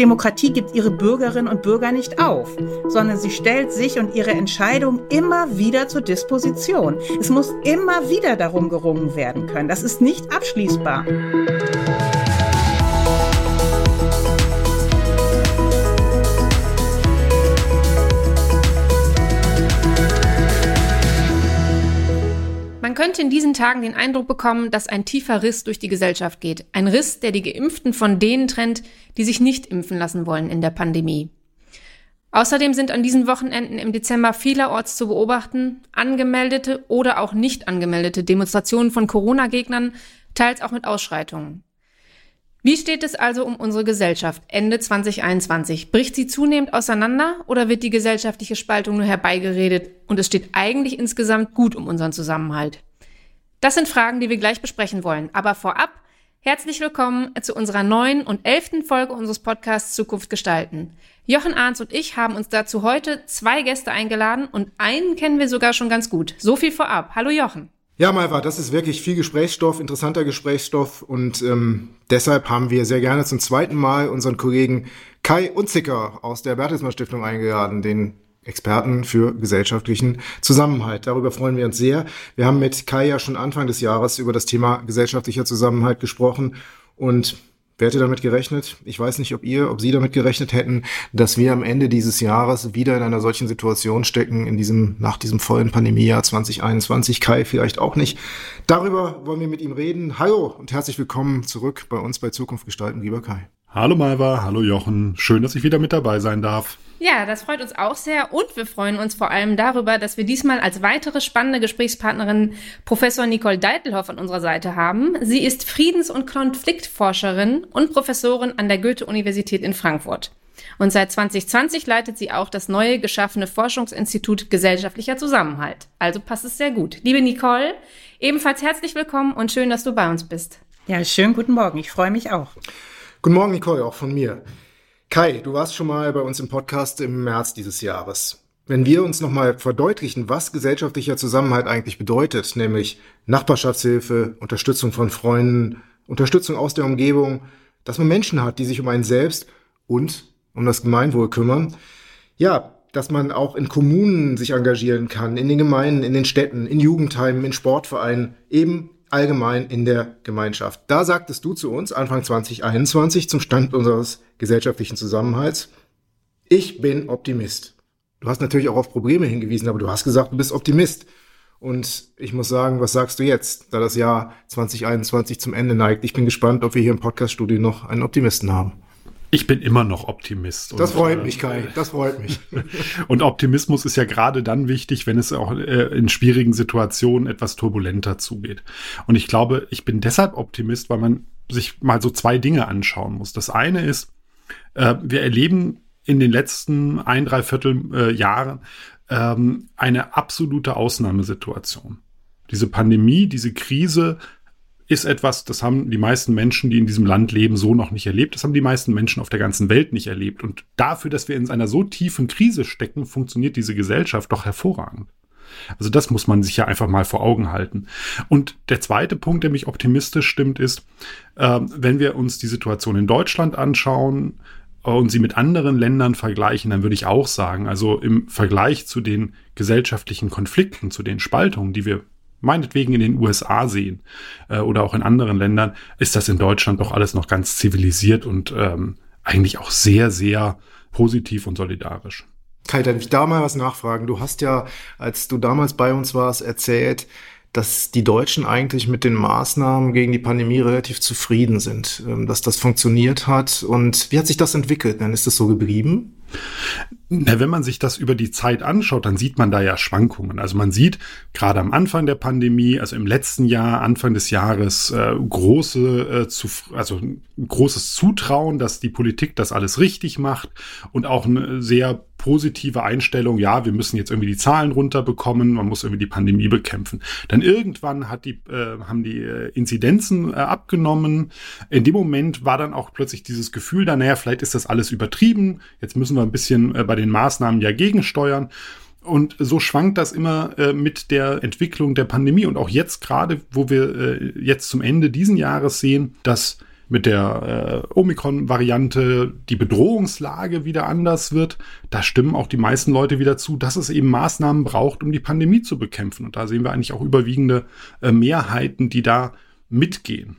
Demokratie gibt ihre Bürgerinnen und Bürger nicht auf, sondern sie stellt sich und ihre Entscheidung immer wieder zur Disposition. Es muss immer wieder darum gerungen werden können. Das ist nicht abschließbar. Könnte in diesen Tagen den Eindruck bekommen, dass ein tiefer Riss durch die Gesellschaft geht. Ein Riss, der die Geimpften von denen trennt, die sich nicht impfen lassen wollen in der Pandemie. Außerdem sind an diesen Wochenenden im Dezember vielerorts zu beobachten, angemeldete oder auch nicht angemeldete Demonstrationen von Corona-Gegnern, teils auch mit Ausschreitungen. Wie steht es also um unsere Gesellschaft Ende 2021? Bricht sie zunehmend auseinander oder wird die gesellschaftliche Spaltung nur herbeigeredet und es steht eigentlich insgesamt gut um unseren Zusammenhalt? Das sind Fragen, die wir gleich besprechen wollen. Aber vorab, herzlich willkommen zu unserer neuen und elften Folge unseres Podcasts Zukunft gestalten. Jochen Arns und ich haben uns dazu heute zwei Gäste eingeladen und einen kennen wir sogar schon ganz gut. So viel vorab. Hallo Jochen. Ja, Malva, das ist wirklich viel Gesprächsstoff, interessanter Gesprächsstoff und ähm, deshalb haben wir sehr gerne zum zweiten Mal unseren Kollegen Kai Unzicker aus der Bertelsmann Stiftung eingeladen, den Experten für gesellschaftlichen Zusammenhalt. Darüber freuen wir uns sehr. Wir haben mit Kai ja schon Anfang des Jahres über das Thema gesellschaftlicher Zusammenhalt gesprochen und Wer hätte damit gerechnet? Ich weiß nicht, ob ihr, ob Sie damit gerechnet hätten, dass wir am Ende dieses Jahres wieder in einer solchen Situation stecken, in diesem, nach diesem vollen Pandemiejahr 2021. Kai vielleicht auch nicht. Darüber wollen wir mit ihm reden. Hallo und herzlich willkommen zurück bei uns bei Zukunft gestalten, lieber Kai. Hallo Malva, hallo Jochen. Schön, dass ich wieder mit dabei sein darf. Ja, das freut uns auch sehr und wir freuen uns vor allem darüber, dass wir diesmal als weitere spannende Gesprächspartnerin Professor Nicole Deitelhoff an unserer Seite haben. Sie ist Friedens- und Konfliktforscherin und Professorin an der Goethe-Universität in Frankfurt. Und seit 2020 leitet sie auch das neue geschaffene Forschungsinstitut Gesellschaftlicher Zusammenhalt. Also passt es sehr gut. Liebe Nicole, ebenfalls herzlich willkommen und schön, dass du bei uns bist. Ja, schönen guten Morgen. Ich freue mich auch. Guten Morgen, Nicole, auch von mir. Kai, du warst schon mal bei uns im Podcast im März dieses Jahres. Wenn wir uns nochmal verdeutlichen, was gesellschaftlicher Zusammenhalt eigentlich bedeutet, nämlich Nachbarschaftshilfe, Unterstützung von Freunden, Unterstützung aus der Umgebung, dass man Menschen hat, die sich um einen selbst und um das Gemeinwohl kümmern, ja, dass man auch in Kommunen sich engagieren kann, in den Gemeinden, in den Städten, in Jugendheimen, in Sportvereinen, eben allgemein in der Gemeinschaft. Da sagtest du zu uns Anfang 2021 zum Stand unseres gesellschaftlichen Zusammenhalts, ich bin Optimist. Du hast natürlich auch auf Probleme hingewiesen, aber du hast gesagt, du bist Optimist. Und ich muss sagen, was sagst du jetzt, da das Jahr 2021 zum Ende neigt? Ich bin gespannt, ob wir hier im Podcaststudio noch einen Optimisten haben. Ich bin immer noch Optimist. Das freut und, mich, Kai. Das freut mich. und Optimismus ist ja gerade dann wichtig, wenn es auch äh, in schwierigen Situationen etwas turbulenter zugeht. Und ich glaube, ich bin deshalb Optimist, weil man sich mal so zwei Dinge anschauen muss. Das eine ist, äh, wir erleben in den letzten ein, drei Viertel äh, Jahren ähm, eine absolute Ausnahmesituation. Diese Pandemie, diese Krise ist etwas, das haben die meisten Menschen, die in diesem Land leben, so noch nicht erlebt. Das haben die meisten Menschen auf der ganzen Welt nicht erlebt. Und dafür, dass wir in einer so tiefen Krise stecken, funktioniert diese Gesellschaft doch hervorragend. Also das muss man sich ja einfach mal vor Augen halten. Und der zweite Punkt, der mich optimistisch stimmt, ist, äh, wenn wir uns die Situation in Deutschland anschauen, äh, und sie mit anderen Ländern vergleichen, dann würde ich auch sagen, also im Vergleich zu den gesellschaftlichen Konflikten, zu den Spaltungen, die wir meinetwegen in den USA sehen äh, oder auch in anderen Ländern, ist das in Deutschland doch alles noch ganz zivilisiert und ähm, eigentlich auch sehr, sehr positiv und solidarisch. Kai, darf ich da mal was nachfragen? Du hast ja, als du damals bei uns warst, erzählt, dass die Deutschen eigentlich mit den Maßnahmen gegen die Pandemie relativ zufrieden sind, ähm, dass das funktioniert hat. Und wie hat sich das entwickelt? Dann ist das so geblieben? Na, wenn man sich das über die Zeit anschaut, dann sieht man da ja Schwankungen. Also man sieht gerade am Anfang der Pandemie, also im letzten Jahr, Anfang des Jahres, äh, große, äh, zu, also großes Zutrauen, dass die Politik das alles richtig macht und auch eine sehr positive Einstellung, ja, wir müssen jetzt irgendwie die Zahlen runterbekommen, man muss irgendwie die Pandemie bekämpfen. Dann irgendwann hat die, äh, haben die äh, Inzidenzen äh, abgenommen. In dem Moment war dann auch plötzlich dieses Gefühl da, naja, vielleicht ist das alles übertrieben, jetzt müssen wir ein bisschen äh, bei den Maßnahmen ja gegensteuern. Und so schwankt das immer äh, mit der Entwicklung der Pandemie und auch jetzt gerade, wo wir äh, jetzt zum Ende diesen Jahres sehen, dass mit der äh, Omikron-Variante die Bedrohungslage wieder anders wird, da stimmen auch die meisten Leute wieder zu, dass es eben Maßnahmen braucht, um die Pandemie zu bekämpfen. Und da sehen wir eigentlich auch überwiegende äh, Mehrheiten, die da mitgehen.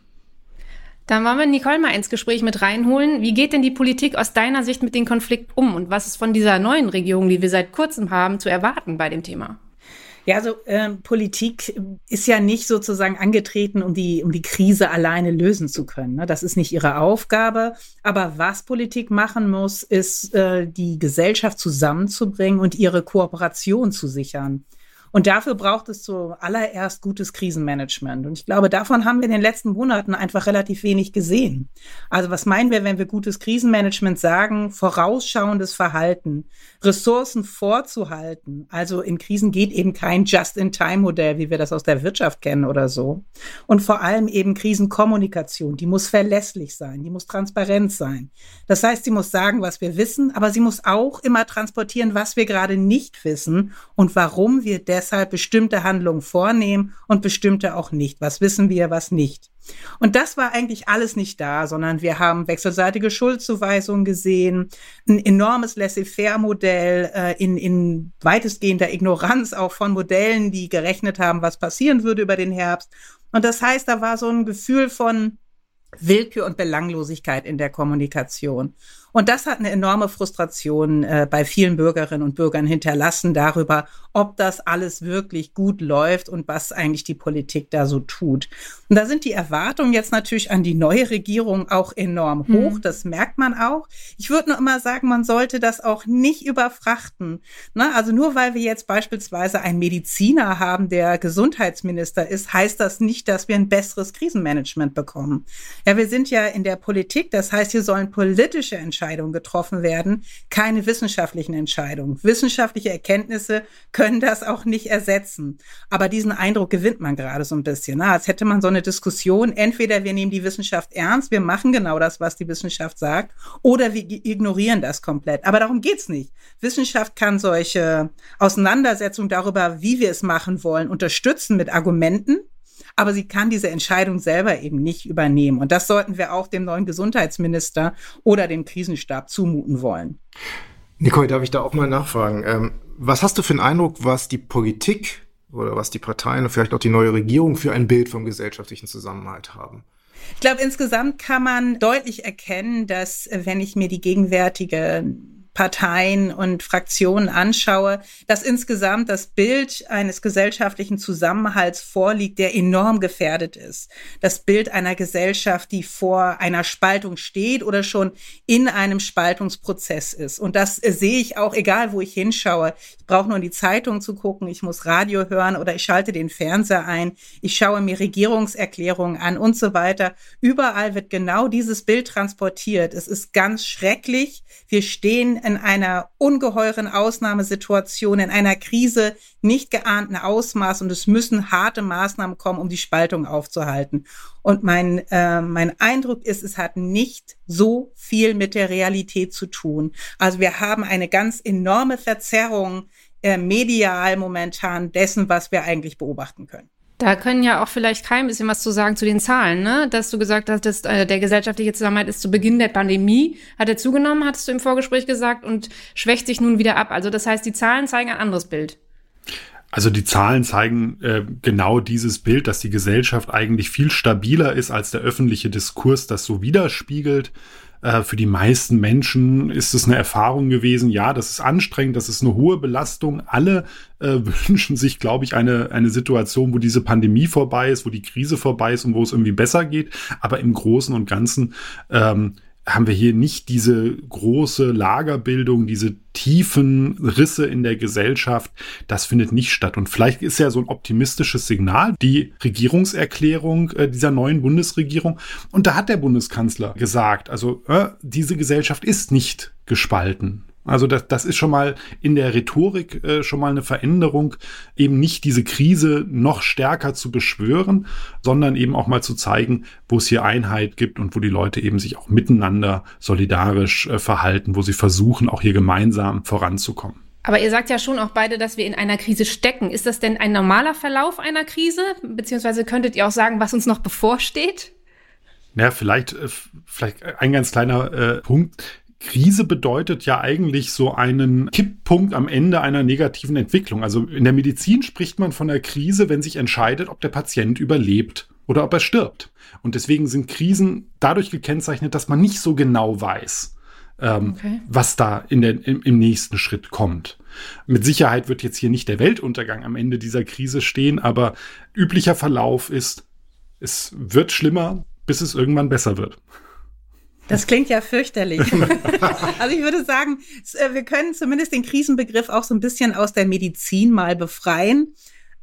Dann wollen wir Nicole mal ins Gespräch mit reinholen. Wie geht denn die Politik aus deiner Sicht mit dem Konflikt um und was ist von dieser neuen Regierung, die wir seit kurzem haben, zu erwarten bei dem Thema? Ja, also äh, Politik ist ja nicht sozusagen angetreten, um die, um die Krise alleine lösen zu können. Ne? Das ist nicht ihre Aufgabe. Aber was Politik machen muss, ist, äh, die Gesellschaft zusammenzubringen und ihre Kooperation zu sichern. Und dafür braucht es zuallererst gutes Krisenmanagement. Und ich glaube, davon haben wir in den letzten Monaten einfach relativ wenig gesehen. Also was meinen wir, wenn wir gutes Krisenmanagement sagen? Vorausschauendes Verhalten, Ressourcen vorzuhalten. Also in Krisen geht eben kein Just-in-Time-Modell, wie wir das aus der Wirtschaft kennen oder so. Und vor allem eben Krisenkommunikation. Die muss verlässlich sein, die muss transparent sein. Das heißt, sie muss sagen, was wir wissen, aber sie muss auch immer transportieren, was wir gerade nicht wissen und warum wir deshalb deshalb bestimmte Handlungen vornehmen und bestimmte auch nicht. Was wissen wir, was nicht. Und das war eigentlich alles nicht da, sondern wir haben wechselseitige Schuldzuweisungen gesehen, ein enormes Laissez-faire-Modell äh, in, in weitestgehender Ignoranz auch von Modellen, die gerechnet haben, was passieren würde über den Herbst. Und das heißt, da war so ein Gefühl von Willkür und Belanglosigkeit in der Kommunikation. Und das hat eine enorme Frustration äh, bei vielen Bürgerinnen und Bürgern hinterlassen darüber, ob das alles wirklich gut läuft und was eigentlich die Politik da so tut. Und da sind die Erwartungen jetzt natürlich an die neue Regierung auch enorm hoch. Mhm. Das merkt man auch. Ich würde nur immer sagen, man sollte das auch nicht überfrachten. Ne? Also nur weil wir jetzt beispielsweise einen Mediziner haben, der Gesundheitsminister ist, heißt das nicht, dass wir ein besseres Krisenmanagement bekommen. Ja, wir sind ja in der Politik. Das heißt, hier sollen politische Entscheidungen getroffen werden, keine wissenschaftlichen Entscheidungen. Wissenschaftliche Erkenntnisse können das auch nicht ersetzen. Aber diesen Eindruck gewinnt man gerade so ein bisschen. Na, als hätte man so eine Diskussion. Entweder wir nehmen die Wissenschaft ernst, wir machen genau das, was die Wissenschaft sagt, oder wir ignorieren das komplett. Aber darum geht's nicht. Wissenschaft kann solche Auseinandersetzungen darüber, wie wir es machen wollen, unterstützen mit Argumenten aber sie kann diese Entscheidung selber eben nicht übernehmen. Und das sollten wir auch dem neuen Gesundheitsminister oder dem Krisenstab zumuten wollen. Nicole, darf ich da auch mal nachfragen? Ähm, was hast du für einen Eindruck, was die Politik oder was die Parteien und vielleicht auch die neue Regierung für ein Bild vom gesellschaftlichen Zusammenhalt haben? Ich glaube, insgesamt kann man deutlich erkennen, dass wenn ich mir die gegenwärtige Parteien und Fraktionen anschaue, dass insgesamt das Bild eines gesellschaftlichen Zusammenhalts vorliegt, der enorm gefährdet ist. Das Bild einer Gesellschaft, die vor einer Spaltung steht oder schon in einem Spaltungsprozess ist. Und das sehe ich auch, egal wo ich hinschaue. Ich brauche nur in die Zeitung zu gucken, ich muss Radio hören oder ich schalte den Fernseher ein, ich schaue mir Regierungserklärungen an und so weiter. Überall wird genau dieses Bild transportiert. Es ist ganz schrecklich. Wir stehen in einer ungeheuren Ausnahmesituation, in einer Krise nicht geahnten Ausmaß und es müssen harte Maßnahmen kommen, um die Spaltung aufzuhalten. Und mein, äh, mein Eindruck ist, es hat nicht so viel mit der Realität zu tun. Also wir haben eine ganz enorme Verzerrung äh, medial momentan dessen, was wir eigentlich beobachten können. Da können ja auch vielleicht kein bisschen was zu sagen zu den Zahlen, ne? Dass du gesagt hast, dass äh, der gesellschaftliche Zusammenhalt ist zu Beginn der Pandemie, hat er zugenommen, hattest du im Vorgespräch gesagt, und schwächt sich nun wieder ab. Also das heißt, die Zahlen zeigen ein anderes Bild. Also die Zahlen zeigen äh, genau dieses Bild, dass die Gesellschaft eigentlich viel stabiler ist, als der öffentliche Diskurs das so widerspiegelt. Äh, für die meisten Menschen ist es eine Erfahrung gewesen, ja, das ist anstrengend, das ist eine hohe Belastung. Alle äh, wünschen sich, glaube ich, eine, eine Situation, wo diese Pandemie vorbei ist, wo die Krise vorbei ist und wo es irgendwie besser geht. Aber im Großen und Ganzen ähm, haben wir hier nicht diese große Lagerbildung, diese tiefen Risse in der Gesellschaft. Das findet nicht statt. Und vielleicht ist ja so ein optimistisches Signal die Regierungserklärung äh, dieser neuen Bundesregierung. Und da hat der Bundeskanzler gesagt, also äh, diese Gesellschaft ist nicht gespalten. Also das, das ist schon mal in der Rhetorik äh, schon mal eine Veränderung, eben nicht diese Krise noch stärker zu beschwören, sondern eben auch mal zu zeigen, wo es hier Einheit gibt und wo die Leute eben sich auch miteinander solidarisch äh, verhalten, wo sie versuchen, auch hier gemeinsam voranzukommen. Aber ihr sagt ja schon auch beide, dass wir in einer Krise stecken. Ist das denn ein normaler Verlauf einer Krise? Beziehungsweise könntet ihr auch sagen, was uns noch bevorsteht? Ja, vielleicht, äh, vielleicht ein ganz kleiner äh, Punkt. Krise bedeutet ja eigentlich so einen Kipppunkt am Ende einer negativen Entwicklung. Also in der Medizin spricht man von der Krise, wenn sich entscheidet, ob der Patient überlebt oder ob er stirbt. Und deswegen sind Krisen dadurch gekennzeichnet, dass man nicht so genau weiß, ähm, okay. was da in der, im, im nächsten Schritt kommt. Mit Sicherheit wird jetzt hier nicht der Weltuntergang am Ende dieser Krise stehen, aber üblicher Verlauf ist, es wird schlimmer, bis es irgendwann besser wird. Das klingt ja fürchterlich. also ich würde sagen, äh, wir können zumindest den Krisenbegriff auch so ein bisschen aus der Medizin mal befreien.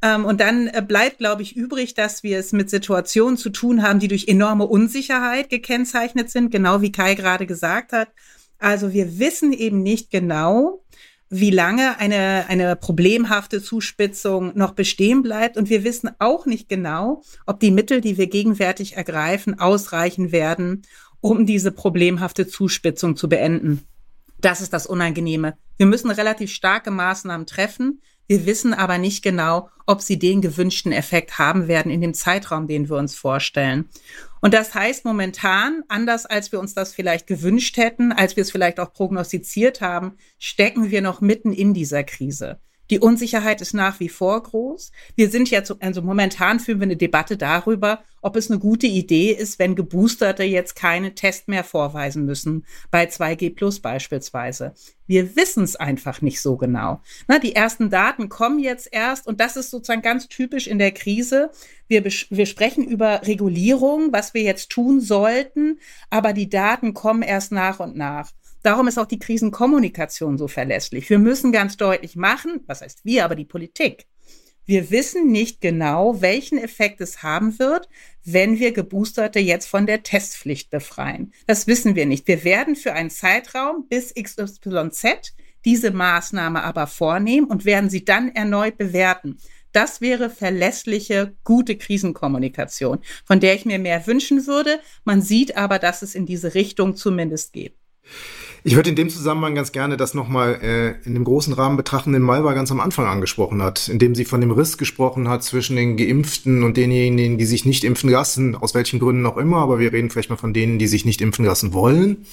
Ähm, und dann äh, bleibt, glaube ich, übrig, dass wir es mit Situationen zu tun haben, die durch enorme Unsicherheit gekennzeichnet sind, genau wie Kai gerade gesagt hat. Also wir wissen eben nicht genau, wie lange eine, eine problemhafte Zuspitzung noch bestehen bleibt. Und wir wissen auch nicht genau, ob die Mittel, die wir gegenwärtig ergreifen, ausreichen werden, um diese problemhafte Zuspitzung zu beenden. Das ist das Unangenehme. Wir müssen relativ starke Maßnahmen treffen. Wir wissen aber nicht genau, ob sie den gewünschten Effekt haben werden in dem Zeitraum, den wir uns vorstellen. Und das heißt momentan, anders als wir uns das vielleicht gewünscht hätten, als wir es vielleicht auch prognostiziert haben, stecken wir noch mitten in dieser Krise. Die Unsicherheit ist nach wie vor groß. Wir sind jetzt, also momentan führen wir eine Debatte darüber, ob es eine gute Idee ist, wenn Geboosterte jetzt keine Test mehr vorweisen müssen, bei 2G Plus beispielsweise. Wir wissen es einfach nicht so genau. Na, die ersten Daten kommen jetzt erst und das ist sozusagen ganz typisch in der Krise. Wir, wir sprechen über Regulierung, was wir jetzt tun sollten, aber die Daten kommen erst nach und nach. Darum ist auch die Krisenkommunikation so verlässlich. Wir müssen ganz deutlich machen, was heißt wir, aber die Politik. Wir wissen nicht genau, welchen Effekt es haben wird, wenn wir Geboosterte jetzt von der Testpflicht befreien. Das wissen wir nicht. Wir werden für einen Zeitraum bis XYZ diese Maßnahme aber vornehmen und werden sie dann erneut bewerten. Das wäre verlässliche, gute Krisenkommunikation, von der ich mir mehr wünschen würde. Man sieht aber, dass es in diese Richtung zumindest geht. Ich würde in dem Zusammenhang ganz gerne das nochmal äh, in dem großen Rahmen betrachten, den Malva ganz am Anfang angesprochen hat, indem sie von dem Riss gesprochen hat zwischen den Geimpften und denjenigen, die sich nicht impfen lassen, aus welchen Gründen auch immer, aber wir reden vielleicht mal von denen, die sich nicht impfen lassen wollen.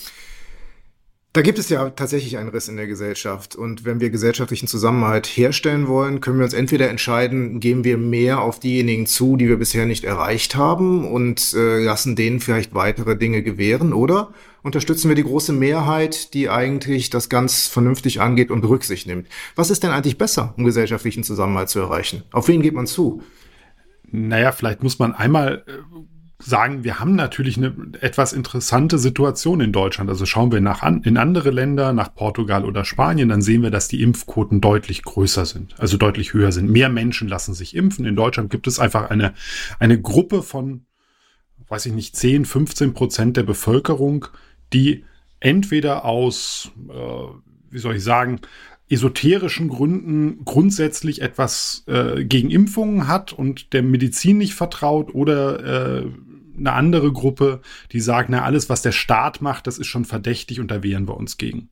Da gibt es ja tatsächlich einen Riss in der Gesellschaft. Und wenn wir gesellschaftlichen Zusammenhalt herstellen wollen, können wir uns entweder entscheiden, gehen wir mehr auf diejenigen zu, die wir bisher nicht erreicht haben und äh, lassen denen vielleicht weitere Dinge gewähren, oder unterstützen wir die große Mehrheit, die eigentlich das ganz vernünftig angeht und Rücksicht nimmt. Was ist denn eigentlich besser, um gesellschaftlichen Zusammenhalt zu erreichen? Auf wen geht man zu? Naja, vielleicht muss man einmal äh, sagen, wir haben natürlich eine etwas interessante Situation in Deutschland. Also schauen wir nach an, in andere Länder, nach Portugal oder Spanien, dann sehen wir, dass die Impfquoten deutlich größer sind, also deutlich höher sind. Mehr Menschen lassen sich impfen. In Deutschland gibt es einfach eine, eine Gruppe von, weiß ich nicht, 10, 15 Prozent der Bevölkerung, die entweder aus, äh, wie soll ich sagen, esoterischen Gründen grundsätzlich etwas äh, gegen Impfungen hat und der Medizin nicht vertraut oder äh, eine andere Gruppe, die sagt, na, alles, was der Staat macht, das ist schon verdächtig und da wehren wir uns gegen.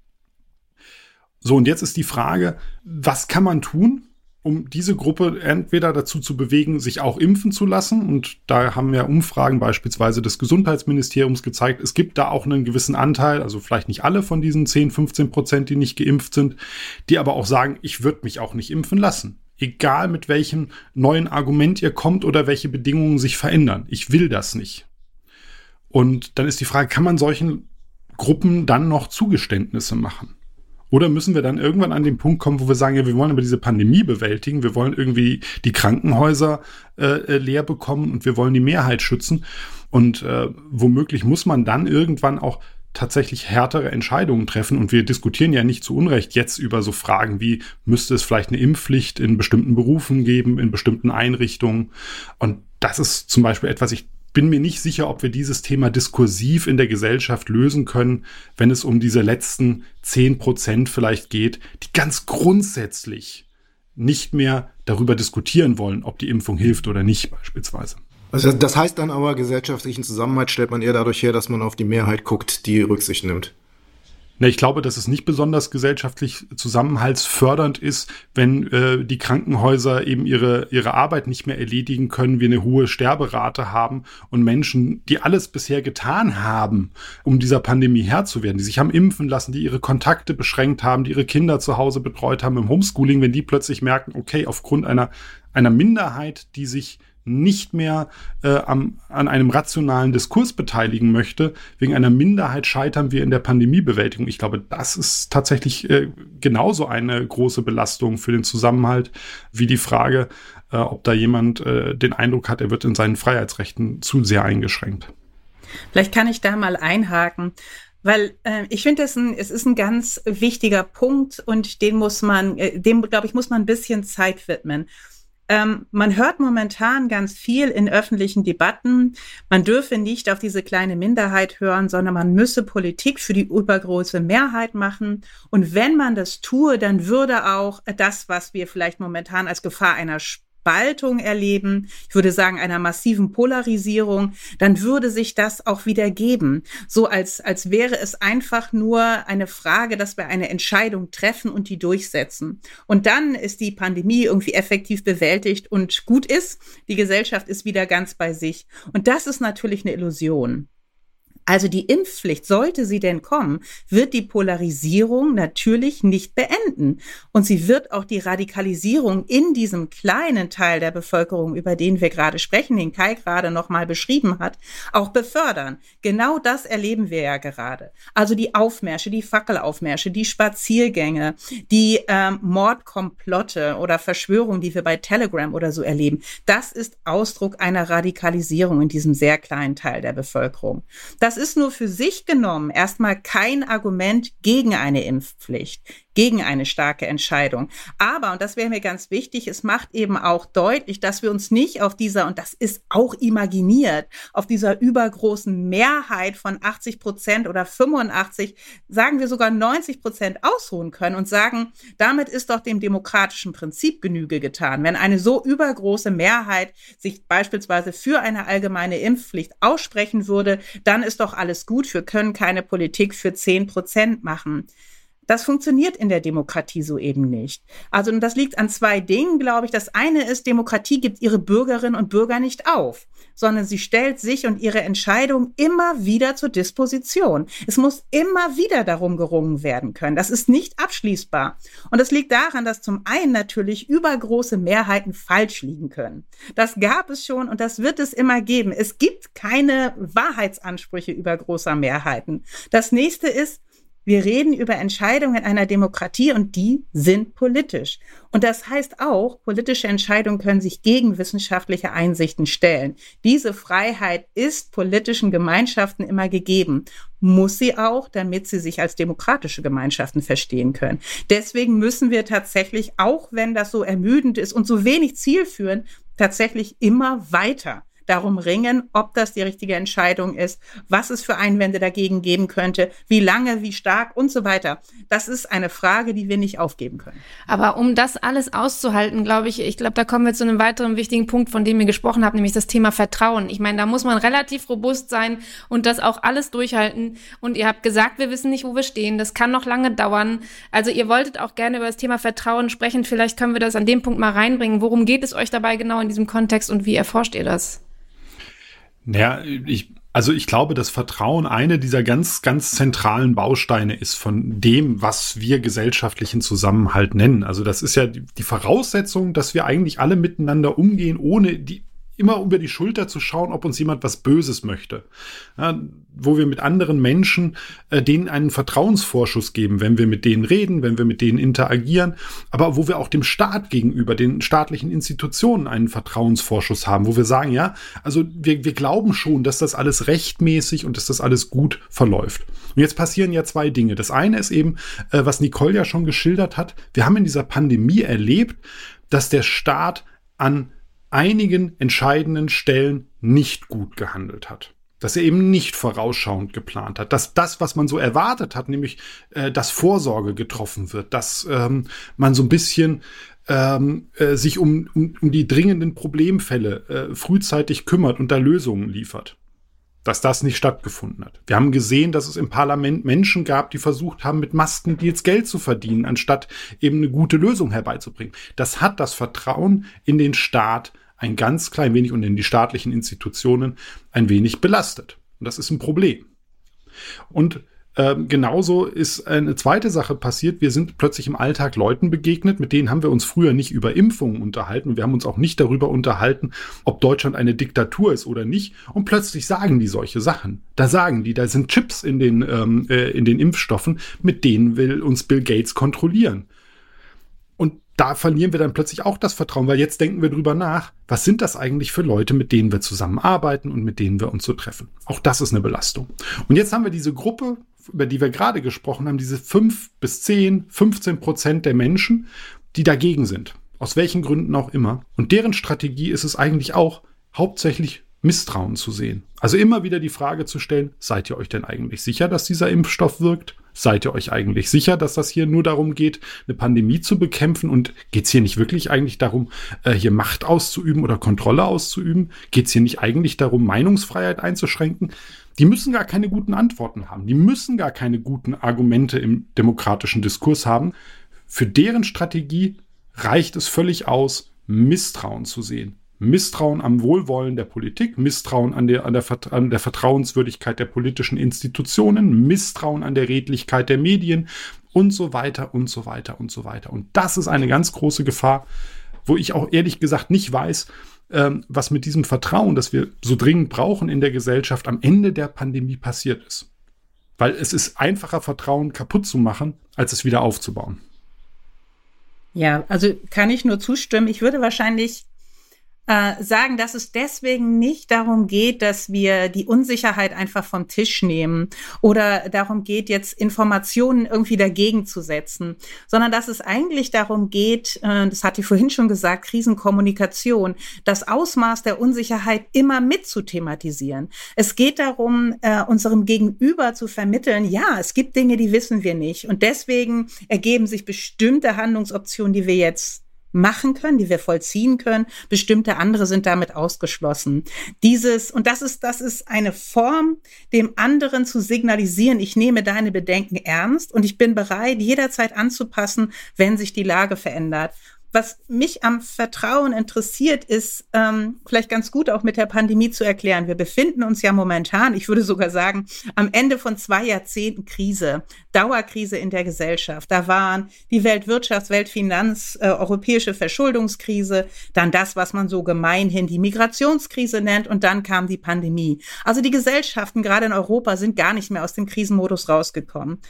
So, und jetzt ist die Frage, was kann man tun, um diese Gruppe entweder dazu zu bewegen, sich auch impfen zu lassen. Und da haben ja Umfragen beispielsweise des Gesundheitsministeriums gezeigt, es gibt da auch einen gewissen Anteil, also vielleicht nicht alle von diesen 10, 15 Prozent, die nicht geimpft sind, die aber auch sagen, ich würde mich auch nicht impfen lassen. Egal mit welchem neuen Argument ihr kommt oder welche Bedingungen sich verändern. Ich will das nicht. Und dann ist die Frage, kann man solchen Gruppen dann noch Zugeständnisse machen? Oder müssen wir dann irgendwann an den Punkt kommen, wo wir sagen, ja, wir wollen aber diese Pandemie bewältigen, wir wollen irgendwie die Krankenhäuser äh, äh, leer bekommen und wir wollen die Mehrheit schützen. Und äh, womöglich muss man dann irgendwann auch tatsächlich härtere Entscheidungen treffen. Und wir diskutieren ja nicht zu Unrecht jetzt über so Fragen wie, müsste es vielleicht eine Impfpflicht in bestimmten Berufen geben, in bestimmten Einrichtungen. Und das ist zum Beispiel etwas, ich bin mir nicht sicher, ob wir dieses Thema diskursiv in der Gesellschaft lösen können, wenn es um diese letzten zehn Prozent vielleicht geht, die ganz grundsätzlich nicht mehr darüber diskutieren wollen, ob die Impfung hilft oder nicht beispielsweise. Also das heißt dann aber, gesellschaftlichen Zusammenhalt stellt man eher dadurch her, dass man auf die Mehrheit guckt, die Rücksicht nimmt. Na, ich glaube, dass es nicht besonders gesellschaftlich zusammenhaltsfördernd ist, wenn äh, die Krankenhäuser eben ihre, ihre Arbeit nicht mehr erledigen können, wir eine hohe Sterberate haben und Menschen, die alles bisher getan haben, um dieser Pandemie Herr zu werden, die sich haben impfen lassen, die ihre Kontakte beschränkt haben, die ihre Kinder zu Hause betreut haben im Homeschooling, wenn die plötzlich merken, okay, aufgrund einer, einer Minderheit, die sich nicht mehr äh, am, an einem rationalen Diskurs beteiligen möchte. Wegen einer Minderheit scheitern wir in der Pandemiebewältigung. Ich glaube, das ist tatsächlich äh, genauso eine große Belastung für den Zusammenhalt wie die Frage, äh, ob da jemand äh, den Eindruck hat, er wird in seinen Freiheitsrechten zu sehr eingeschränkt. Vielleicht kann ich da mal einhaken. Weil äh, ich finde, es ist ein ganz wichtiger Punkt und den muss man, äh, dem glaube ich, muss man ein bisschen Zeit widmen. Ähm, man hört momentan ganz viel in öffentlichen Debatten. Man dürfe nicht auf diese kleine Minderheit hören, sondern man müsse Politik für die übergroße Mehrheit machen. Und wenn man das tue, dann würde auch das, was wir vielleicht momentan als Gefahr einer Spaltung erleben, ich würde sagen einer massiven Polarisierung, dann würde sich das auch wieder geben. So als, als wäre es einfach nur eine Frage, dass wir eine Entscheidung treffen und die durchsetzen. Und dann ist die Pandemie irgendwie effektiv bewältigt und gut ist. Die Gesellschaft ist wieder ganz bei sich. Und das ist natürlich eine Illusion. Also die Impfpflicht, sollte sie denn kommen, wird die Polarisierung natürlich nicht beenden. Und sie wird auch die Radikalisierung in diesem kleinen Teil der Bevölkerung, über den wir gerade sprechen, den Kai gerade nochmal beschrieben hat, auch befördern. Genau das erleben wir ja gerade. Also die Aufmärsche, die Fackelaufmärsche, die Spaziergänge, die ähm, Mordkomplotte oder Verschwörungen, die wir bei Telegram oder so erleben, das ist Ausdruck einer Radikalisierung in diesem sehr kleinen Teil der Bevölkerung. Das das ist nur für sich genommen erstmal kein Argument gegen eine Impfpflicht gegen eine starke Entscheidung. Aber, und das wäre mir ganz wichtig, es macht eben auch deutlich, dass wir uns nicht auf dieser, und das ist auch imaginiert, auf dieser übergroßen Mehrheit von 80 Prozent oder 85, sagen wir sogar 90 Prozent ausruhen können und sagen, damit ist doch dem demokratischen Prinzip Genüge getan. Wenn eine so übergroße Mehrheit sich beispielsweise für eine allgemeine Impfpflicht aussprechen würde, dann ist doch alles gut. Wir können keine Politik für 10 Prozent machen. Das funktioniert in der Demokratie so eben nicht. Also, und das liegt an zwei Dingen, glaube ich. Das eine ist, Demokratie gibt ihre Bürgerinnen und Bürger nicht auf, sondern sie stellt sich und ihre Entscheidung immer wieder zur Disposition. Es muss immer wieder darum gerungen werden können. Das ist nicht abschließbar. Und das liegt daran, dass zum einen natürlich übergroße Mehrheiten falsch liegen können. Das gab es schon und das wird es immer geben. Es gibt keine Wahrheitsansprüche über großer Mehrheiten. Das nächste ist, wir reden über Entscheidungen in einer Demokratie und die sind politisch. Und das heißt auch, politische Entscheidungen können sich gegen wissenschaftliche Einsichten stellen. Diese Freiheit ist politischen Gemeinschaften immer gegeben. Muss sie auch, damit sie sich als demokratische Gemeinschaften verstehen können. Deswegen müssen wir tatsächlich, auch wenn das so ermüdend ist und so wenig zielführend, tatsächlich immer weiter darum ringen, ob das die richtige Entscheidung ist, was es für Einwände dagegen geben könnte, wie lange, wie stark und so weiter. Das ist eine Frage, die wir nicht aufgeben können. Aber um das alles auszuhalten, glaube ich, ich glaube, da kommen wir zu einem weiteren wichtigen Punkt, von dem ihr gesprochen habt, nämlich das Thema Vertrauen. Ich meine, da muss man relativ robust sein und das auch alles durchhalten. Und ihr habt gesagt, wir wissen nicht, wo wir stehen. Das kann noch lange dauern. Also ihr wolltet auch gerne über das Thema Vertrauen sprechen. Vielleicht können wir das an dem Punkt mal reinbringen. Worum geht es euch dabei genau in diesem Kontext und wie erforscht ihr das? Naja, ich, also ich glaube, dass Vertrauen eine dieser ganz, ganz zentralen Bausteine ist von dem, was wir gesellschaftlichen Zusammenhalt nennen. Also das ist ja die Voraussetzung, dass wir eigentlich alle miteinander umgehen, ohne die immer über die Schulter zu schauen, ob uns jemand was Böses möchte. Ja, wo wir mit anderen Menschen äh, denen einen Vertrauensvorschuss geben, wenn wir mit denen reden, wenn wir mit denen interagieren, aber wo wir auch dem Staat gegenüber, den staatlichen Institutionen einen Vertrauensvorschuss haben, wo wir sagen, ja, also wir, wir glauben schon, dass das alles rechtmäßig und dass das alles gut verläuft. Und jetzt passieren ja zwei Dinge. Das eine ist eben, äh, was Nicole ja schon geschildert hat, wir haben in dieser Pandemie erlebt, dass der Staat an einigen entscheidenden Stellen nicht gut gehandelt hat. Dass er eben nicht vorausschauend geplant hat. Dass das, was man so erwartet hat, nämlich äh, dass Vorsorge getroffen wird, dass ähm, man so ein bisschen ähm, äh, sich um, um, um die dringenden Problemfälle äh, frühzeitig kümmert und da Lösungen liefert. dass das nicht stattgefunden hat. Wir haben gesehen, dass es im Parlament Menschen gab, die versucht haben, mit Maskendeals Geld zu verdienen, anstatt eben eine gute Lösung herbeizubringen. Das hat das Vertrauen in den Staat ein ganz klein wenig und in die staatlichen Institutionen ein wenig belastet. Und das ist ein Problem. Und ähm, genauso ist eine zweite Sache passiert. Wir sind plötzlich im Alltag Leuten begegnet, mit denen haben wir uns früher nicht über Impfungen unterhalten. Wir haben uns auch nicht darüber unterhalten, ob Deutschland eine Diktatur ist oder nicht. Und plötzlich sagen die solche Sachen. Da sagen die, da sind Chips in den, ähm, äh, in den Impfstoffen, mit denen will uns Bill Gates kontrollieren. Da verlieren wir dann plötzlich auch das Vertrauen, weil jetzt denken wir drüber nach, was sind das eigentlich für Leute, mit denen wir zusammenarbeiten und mit denen wir uns so treffen. Auch das ist eine Belastung. Und jetzt haben wir diese Gruppe über die wir gerade gesprochen haben, diese 5 bis 10, 15 Prozent der Menschen, die dagegen sind. Aus welchen Gründen auch immer. Und deren Strategie ist es eigentlich auch, hauptsächlich Misstrauen zu sehen. Also immer wieder die Frage zu stellen, seid ihr euch denn eigentlich sicher, dass dieser Impfstoff wirkt? Seid ihr euch eigentlich sicher, dass das hier nur darum geht, eine Pandemie zu bekämpfen? Und geht es hier nicht wirklich eigentlich darum, äh, hier Macht auszuüben oder Kontrolle auszuüben? Geht es hier nicht eigentlich darum, Meinungsfreiheit einzuschränken? Die müssen gar keine guten Antworten haben. Die müssen gar keine guten Argumente im demokratischen Diskurs haben. Für deren Strategie reicht es völlig aus, Misstrauen zu sehen. Misstrauen am Wohlwollen der Politik, Misstrauen an der, an, der, an der Vertrauenswürdigkeit der politischen Institutionen, Misstrauen an der Redlichkeit der Medien und so weiter und so weiter und so weiter. Und das ist eine ganz große Gefahr, wo ich auch ehrlich gesagt nicht weiß, ähm, was mit diesem Vertrauen, das wir so dringend brauchen in der Gesellschaft, am Ende der Pandemie passiert ist. Weil es ist einfacher, Vertrauen kaputt zu machen, als es wieder aufzubauen. Ja, also kann ich nur zustimmen. Ich würde wahrscheinlich äh, sagen, dass es deswegen nicht darum geht, dass wir die Unsicherheit einfach vom Tisch nehmen oder darum geht, jetzt Informationen irgendwie dagegen zu setzen, sondern dass es eigentlich darum geht, äh, das hatte ich vorhin schon gesagt, Krisenkommunikation, das Ausmaß der Unsicherheit immer mit zu thematisieren. Es geht darum, äh, unserem Gegenüber zu vermitteln, ja, es gibt Dinge, die wissen wir nicht und deswegen ergeben sich bestimmte Handlungsoptionen, die wir jetzt machen können, die wir vollziehen können. Bestimmte andere sind damit ausgeschlossen. Dieses, und das ist, das ist eine Form, dem anderen zu signalisieren, ich nehme deine Bedenken ernst und ich bin bereit, jederzeit anzupassen, wenn sich die Lage verändert was mich am Vertrauen interessiert, ist ähm, vielleicht ganz gut auch mit der Pandemie zu erklären. Wir befinden uns ja momentan, ich würde sogar sagen, am Ende von zwei Jahrzehnten Krise, Dauerkrise in der Gesellschaft. Da waren die Weltwirtschafts-, Weltfinanz-, äh, europäische Verschuldungskrise, dann das, was man so gemeinhin die Migrationskrise nennt, und dann kam die Pandemie. Also die Gesellschaften, gerade in Europa, sind gar nicht mehr aus dem Krisenmodus rausgekommen.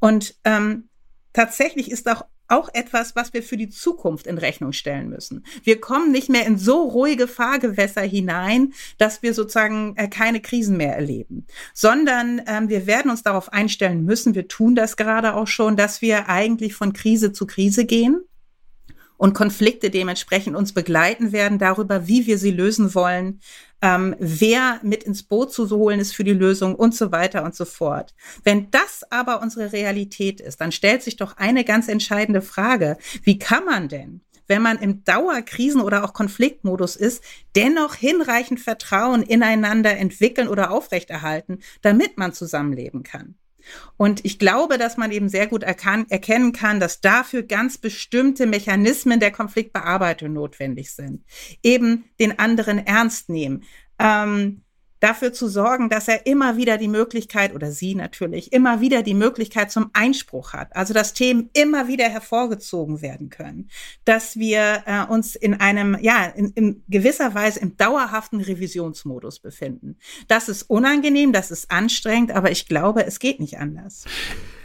Und ähm, tatsächlich ist auch auch etwas, was wir für die Zukunft in Rechnung stellen müssen. Wir kommen nicht mehr in so ruhige Fahrgewässer hinein, dass wir sozusagen äh, keine Krisen mehr erleben, sondern ähm, wir werden uns darauf einstellen müssen, wir tun das gerade auch schon, dass wir eigentlich von Krise zu Krise gehen und Konflikte dementsprechend uns begleiten werden darüber, wie wir sie lösen wollen, ähm, wer mit ins Boot zu holen ist für die Lösung und so weiter und so fort. Wenn das aber unsere Realität ist, dann stellt sich doch eine ganz entscheidende Frage. Wie kann man denn wenn man im Dauerkrisen- oder auch Konfliktmodus ist, dennoch hinreichend Vertrauen ineinander entwickeln oder aufrechterhalten, damit man zusammenleben kann. Und ich glaube, dass man eben sehr gut erkennen kann, dass dafür ganz bestimmte Mechanismen der Konfliktbearbeitung notwendig sind. Eben den anderen ernst nehmen. Ähm, dafür zu sorgen, dass er immer wieder die Möglichkeit, oder sie natürlich, immer wieder die Möglichkeit zum Einspruch hat. Also dass Themen immer wieder hervorgezogen werden können. Dass wir äh, uns in einem, ja, in, in gewisser Weise im dauerhaften Revisionsmodus befinden. Das ist unangenehm, das ist anstrengend, aber ich glaube, es geht nicht anders.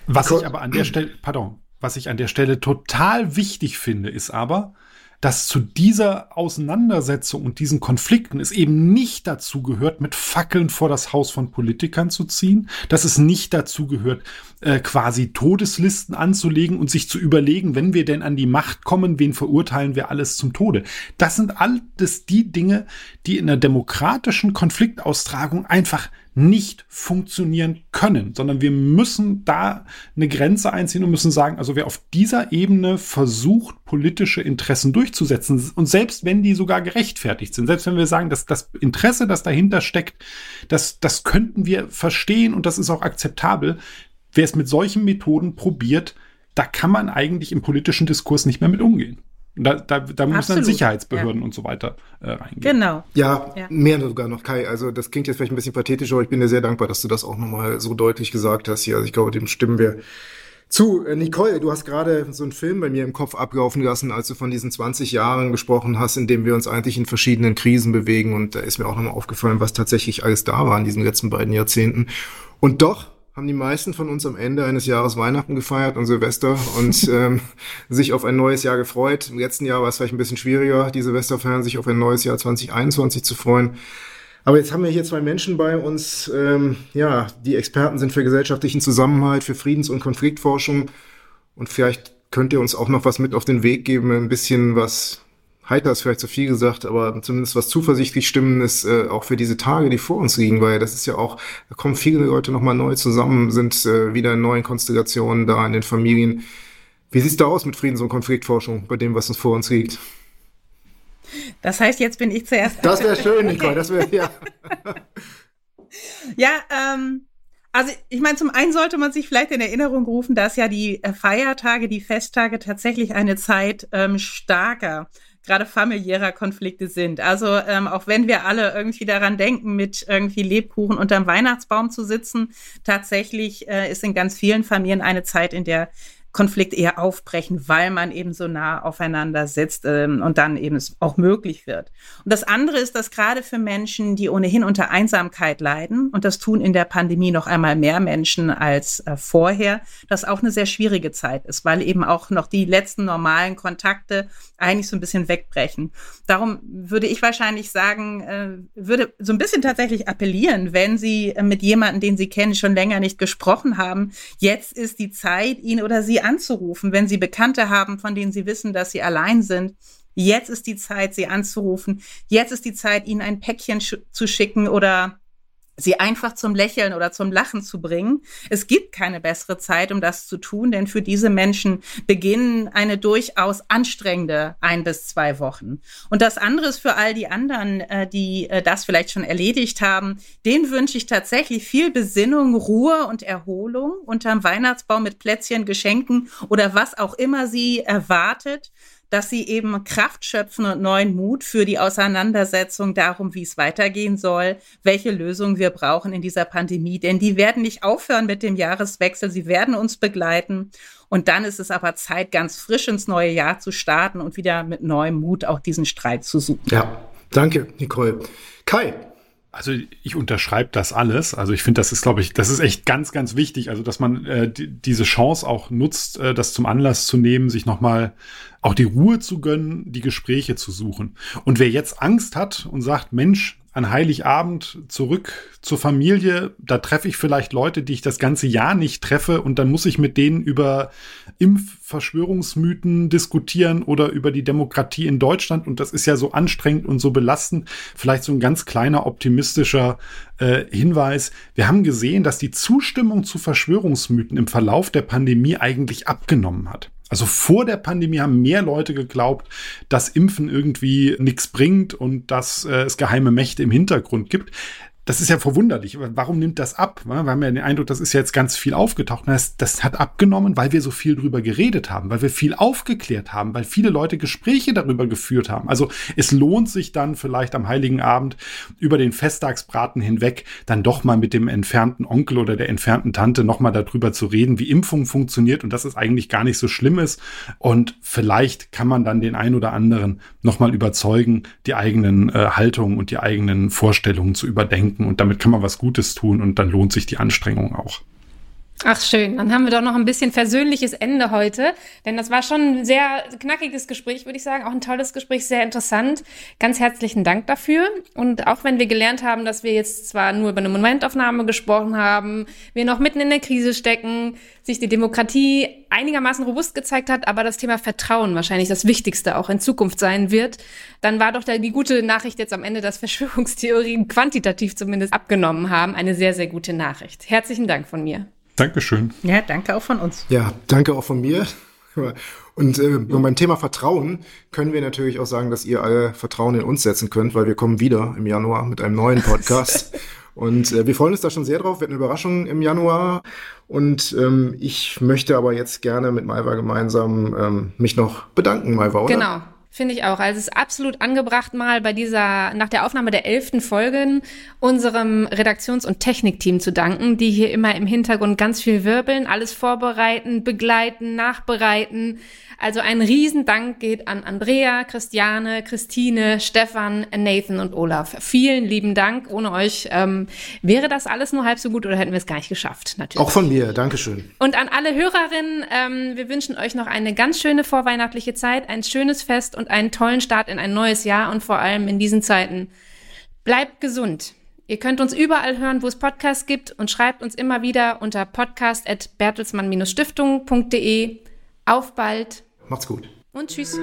Was ich aber an der Stelle, pardon, was ich an der Stelle total wichtig finde, ist aber, dass zu dieser Auseinandersetzung und diesen Konflikten es eben nicht dazu gehört, mit Fackeln vor das Haus von Politikern zu ziehen, dass es nicht dazu gehört, äh, quasi Todeslisten anzulegen und sich zu überlegen, wenn wir denn an die Macht kommen, wen verurteilen wir alles zum Tode. Das sind alles die Dinge, die in der demokratischen Konfliktaustragung einfach nicht funktionieren können, sondern wir müssen da eine Grenze einziehen und müssen sagen, also wer auf dieser Ebene versucht, politische Interessen durchzusetzen und selbst wenn die sogar gerechtfertigt sind, selbst wenn wir sagen, dass das Interesse, das dahinter steckt, das, das könnten wir verstehen und das ist auch akzeptabel, wer es mit solchen Methoden probiert, da kann man eigentlich im politischen Diskurs nicht mehr mit umgehen. Da, da, da müssen dann Sicherheitsbehörden ja. und so weiter äh, reingehen. Genau. Ja, ja, mehr sogar noch, Kai. Also das klingt jetzt vielleicht ein bisschen pathetisch, aber ich bin dir sehr dankbar, dass du das auch nochmal so deutlich gesagt hast hier. Also ich glaube, dem stimmen wir zu. Äh, Nicole, du hast gerade so einen Film bei mir im Kopf ablaufen lassen, als du von diesen 20 Jahren gesprochen hast, in dem wir uns eigentlich in verschiedenen Krisen bewegen. Und da ist mir auch nochmal aufgefallen, was tatsächlich alles da war in diesen letzten beiden Jahrzehnten. Und doch haben die meisten von uns am Ende eines Jahres Weihnachten gefeiert und Silvester und ähm, sich auf ein neues Jahr gefreut. Im letzten Jahr war es vielleicht ein bisschen schwieriger, die Silvesterfeiern sich auf ein neues Jahr 2021 zu freuen. Aber jetzt haben wir hier zwei Menschen bei uns, ähm, ja, die Experten sind für gesellschaftlichen Zusammenhalt, für Friedens- und Konfliktforschung. Und vielleicht könnt ihr uns auch noch was mit auf den Weg geben, ein bisschen was heiter ist vielleicht zu viel gesagt, aber zumindest was zuversichtlich stimmen ist äh, auch für diese Tage, die vor uns liegen, weil das ist ja auch, da kommen viele Leute nochmal neu zusammen, sind äh, wieder in neuen Konstellationen da in den Familien. Wie sieht's da aus mit Friedens- und Konfliktforschung bei dem, was uns vor uns liegt? Das heißt, jetzt bin ich zuerst. Das wäre schön, Nicole, das wäre, ja. ja, ähm, also ich meine, zum einen sollte man sich vielleicht in Erinnerung rufen, dass ja die äh, Feiertage, die Festtage tatsächlich eine Zeit ähm, starker gerade familiärer Konflikte sind. Also ähm, auch wenn wir alle irgendwie daran denken, mit irgendwie Lebkuchen unterm Weihnachtsbaum zu sitzen, tatsächlich äh, ist in ganz vielen Familien eine Zeit, in der Konflikt eher aufbrechen, weil man eben so nah aufeinander sitzt ähm, und dann eben es auch möglich wird. Und das andere ist, dass gerade für Menschen, die ohnehin unter Einsamkeit leiden, und das tun in der Pandemie noch einmal mehr Menschen als äh, vorher, das auch eine sehr schwierige Zeit ist, weil eben auch noch die letzten normalen Kontakte eigentlich so ein bisschen wegbrechen. Darum würde ich wahrscheinlich sagen, äh, würde so ein bisschen tatsächlich appellieren, wenn Sie äh, mit jemandem, den Sie kennen, schon länger nicht gesprochen haben, jetzt ist die Zeit, ihn oder sie anzurufen, wenn Sie Bekannte haben, von denen Sie wissen, dass sie allein sind. Jetzt ist die Zeit, sie anzurufen. Jetzt ist die Zeit, ihnen ein Päckchen sch zu schicken oder sie einfach zum Lächeln oder zum Lachen zu bringen. Es gibt keine bessere Zeit, um das zu tun, denn für diese Menschen beginnen eine durchaus anstrengende ein bis zwei Wochen. Und das andere ist für all die anderen, äh, die äh, das vielleicht schon erledigt haben, denen wünsche ich tatsächlich viel Besinnung, Ruhe und Erholung unterm Weihnachtsbaum mit Plätzchen, Geschenken oder was auch immer sie erwartet dass sie eben Kraft schöpfen und neuen Mut für die Auseinandersetzung darum, wie es weitergehen soll, welche Lösungen wir brauchen in dieser Pandemie. Denn die werden nicht aufhören mit dem Jahreswechsel, sie werden uns begleiten. Und dann ist es aber Zeit, ganz frisch ins neue Jahr zu starten und wieder mit neuem Mut auch diesen Streit zu suchen. Ja, danke, Nicole. Kai, also ich unterschreibe das alles. Also ich finde, das ist, glaube ich, das ist echt ganz, ganz wichtig. Also dass man äh, die, diese Chance auch nutzt, äh, das zum Anlass zu nehmen, sich nochmal auch die Ruhe zu gönnen, die Gespräche zu suchen. Und wer jetzt Angst hat und sagt, Mensch, an Heiligabend zurück zur Familie. Da treffe ich vielleicht Leute, die ich das ganze Jahr nicht treffe und dann muss ich mit denen über Impfverschwörungsmythen diskutieren oder über die Demokratie in Deutschland und das ist ja so anstrengend und so belastend. Vielleicht so ein ganz kleiner optimistischer äh, Hinweis. Wir haben gesehen, dass die Zustimmung zu Verschwörungsmythen im Verlauf der Pandemie eigentlich abgenommen hat. Also vor der Pandemie haben mehr Leute geglaubt, dass Impfen irgendwie nichts bringt und dass äh, es geheime Mächte im Hintergrund gibt das ist ja verwunderlich. Warum nimmt das ab? Wir haben ja den Eindruck, das ist jetzt ganz viel aufgetaucht. Das, das hat abgenommen, weil wir so viel drüber geredet haben, weil wir viel aufgeklärt haben, weil viele Leute Gespräche darüber geführt haben. Also es lohnt sich dann vielleicht am Heiligen Abend über den Festtagsbraten hinweg dann doch mal mit dem entfernten Onkel oder der entfernten Tante noch mal darüber zu reden, wie Impfung funktioniert und dass es eigentlich gar nicht so schlimm ist. Und vielleicht kann man dann den einen oder anderen noch mal überzeugen, die eigenen äh, Haltungen und die eigenen Vorstellungen zu überdenken denken und damit kann man was Gutes tun und dann lohnt sich die Anstrengung auch. Ach schön, dann haben wir doch noch ein bisschen versöhnliches Ende heute, denn das war schon ein sehr knackiges Gespräch, würde ich sagen, auch ein tolles Gespräch, sehr interessant. Ganz herzlichen Dank dafür und auch wenn wir gelernt haben, dass wir jetzt zwar nur über eine Momentaufnahme gesprochen haben, wir noch mitten in der Krise stecken, sich die Demokratie einigermaßen robust gezeigt hat, aber das Thema Vertrauen wahrscheinlich das Wichtigste auch in Zukunft sein wird, dann war doch die gute Nachricht jetzt am Ende, dass Verschwörungstheorien quantitativ zumindest abgenommen haben, eine sehr, sehr gute Nachricht. Herzlichen Dank von mir. Dankeschön. Ja, danke auch von uns. Ja, danke auch von mir. Und äh, beim Thema Vertrauen können wir natürlich auch sagen, dass ihr alle Vertrauen in uns setzen könnt, weil wir kommen wieder im Januar mit einem neuen Podcast. Und äh, wir freuen uns da schon sehr drauf. Wird eine Überraschung im Januar. Und ähm, ich möchte aber jetzt gerne mit Malva gemeinsam ähm, mich noch bedanken, Malva, oder? Genau. Finde ich auch. Also es ist absolut angebracht, mal bei dieser, nach der Aufnahme der elften Folgen, unserem Redaktions- und Technikteam zu danken, die hier immer im Hintergrund ganz viel wirbeln, alles vorbereiten, begleiten, nachbereiten. Also ein Riesendank geht an Andrea, Christiane, Christine, Stefan, Nathan und Olaf. Vielen lieben Dank. Ohne euch ähm, wäre das alles nur halb so gut oder hätten wir es gar nicht geschafft, natürlich. Auch von mir, Dankeschön. Und an alle Hörerinnen, ähm, wir wünschen euch noch eine ganz schöne vorweihnachtliche Zeit, ein schönes Fest und einen tollen Start in ein neues Jahr und vor allem in diesen Zeiten. Bleibt gesund. Ihr könnt uns überall hören, wo es Podcasts gibt und schreibt uns immer wieder unter podcast.bertelsmann-stiftung.de. Auf bald! Macht's gut. Und tschüss.